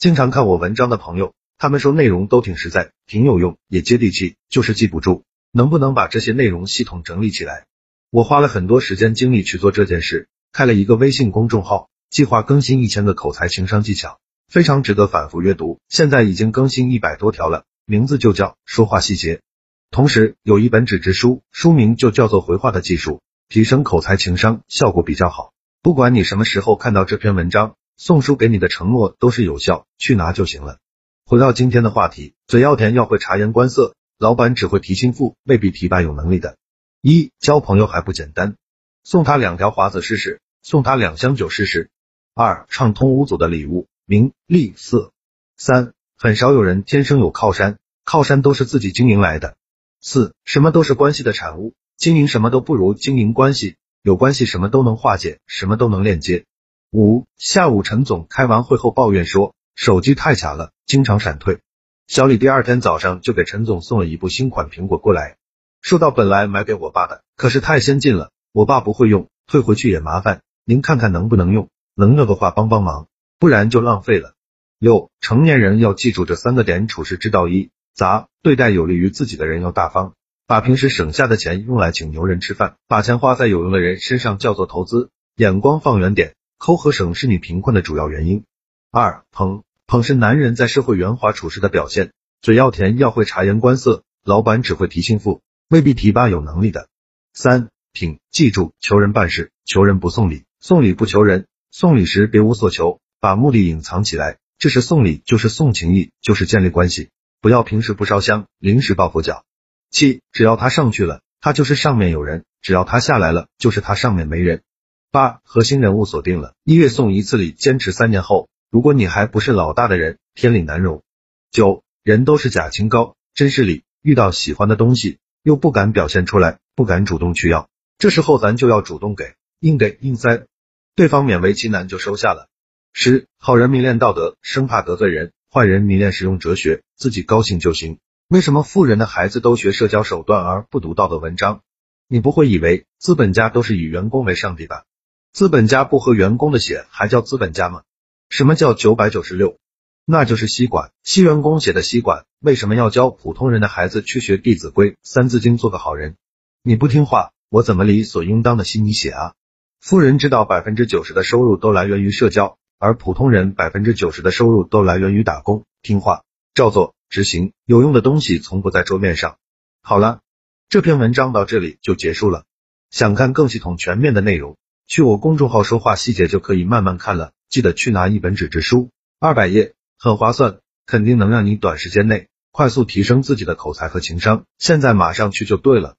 经常看我文章的朋友，他们说内容都挺实在，挺有用，也接地气，就是记不住。能不能把这些内容系统整理起来？我花了很多时间精力去做这件事，开了一个微信公众号，计划更新一千个口才情商技巧，非常值得反复阅读。现在已经更新一百多条了，名字就叫说话细节。同时有一本纸质书，书名就叫做回话的技术，提升口才情商，效果比较好。不管你什么时候看到这篇文章，送书给你的承诺都是有效，去拿就行了。回到今天的话题，嘴要甜要会察言观色。老板只会提心腹，未必提拔有能力的。一交朋友还不简单，送他两条华子试试，送他两箱酒试试。二畅通无阻的礼物，名利色。三很少有人天生有靠山，靠山都是自己经营来的。四什么都是关系的产物，经营什么都不如经营关系，有关系什么都能化解，什么都能链接。五下午陈总开完会后抱怨说，手机太卡了，经常闪退。小李第二天早上就给陈总送了一部新款苹果过来，说到本来买给我爸的，可是太先进了，我爸不会用，退回去也麻烦，您看看能不能用，能用的话帮帮忙，不然就浪费了。六，成年人要记住这三个点处事之道：一，砸，对待有利于自己的人要大方，把平时省下的钱用来请牛人吃饭，把钱花在有用的人身上叫做投资，眼光放远点，抠和省是你贫困的主要原因。二，捧。捧是男人在社会圆滑处事的表现，嘴要甜，要会察言观色，老板只会提心腹，未必提拔有能力的。三品，记住，求人办事，求人不送礼，送礼不求人，送礼时别无所求，把目的隐藏起来，这是送礼，就是送情谊，就是建立关系，不要平时不烧香，临时抱佛脚。七，只要他上去了，他就是上面有人；只要他下来了，就是他上面没人。八，核心人物锁定了，一月送一次礼，坚持三年后。如果你还不是老大的人，天理难容。九，人都是假清高，真是理。遇到喜欢的东西，又不敢表现出来，不敢主动去要，这时候咱就要主动给，硬给硬塞，对方勉为其难就收下了。十，好人迷恋道德，生怕得罪人；坏人迷恋实用哲学，自己高兴就行。为什么富人的孩子都学社交手段而不读道德文章？你不会以为资本家都是以员工为上帝吧？资本家不喝员工的血，还叫资本家吗？什么叫九百九十六？那就是吸管，吸员工写的吸管。为什么要教普通人的孩子去学《弟子规》《三字经》，做个好人？你不听话，我怎么理所应当的吸你血啊？富人知道百分之九十的收入都来源于社交，而普通人百分之九十的收入都来源于打工。听话，照做，执行，有用的东西从不在桌面上。好了，这篇文章到这里就结束了。想看更系统全面的内容，去我公众号说话细节就可以慢慢看了。记得去拿一本纸质书，二百页，很划算，肯定能让你短时间内快速提升自己的口才和情商。现在马上去就对了。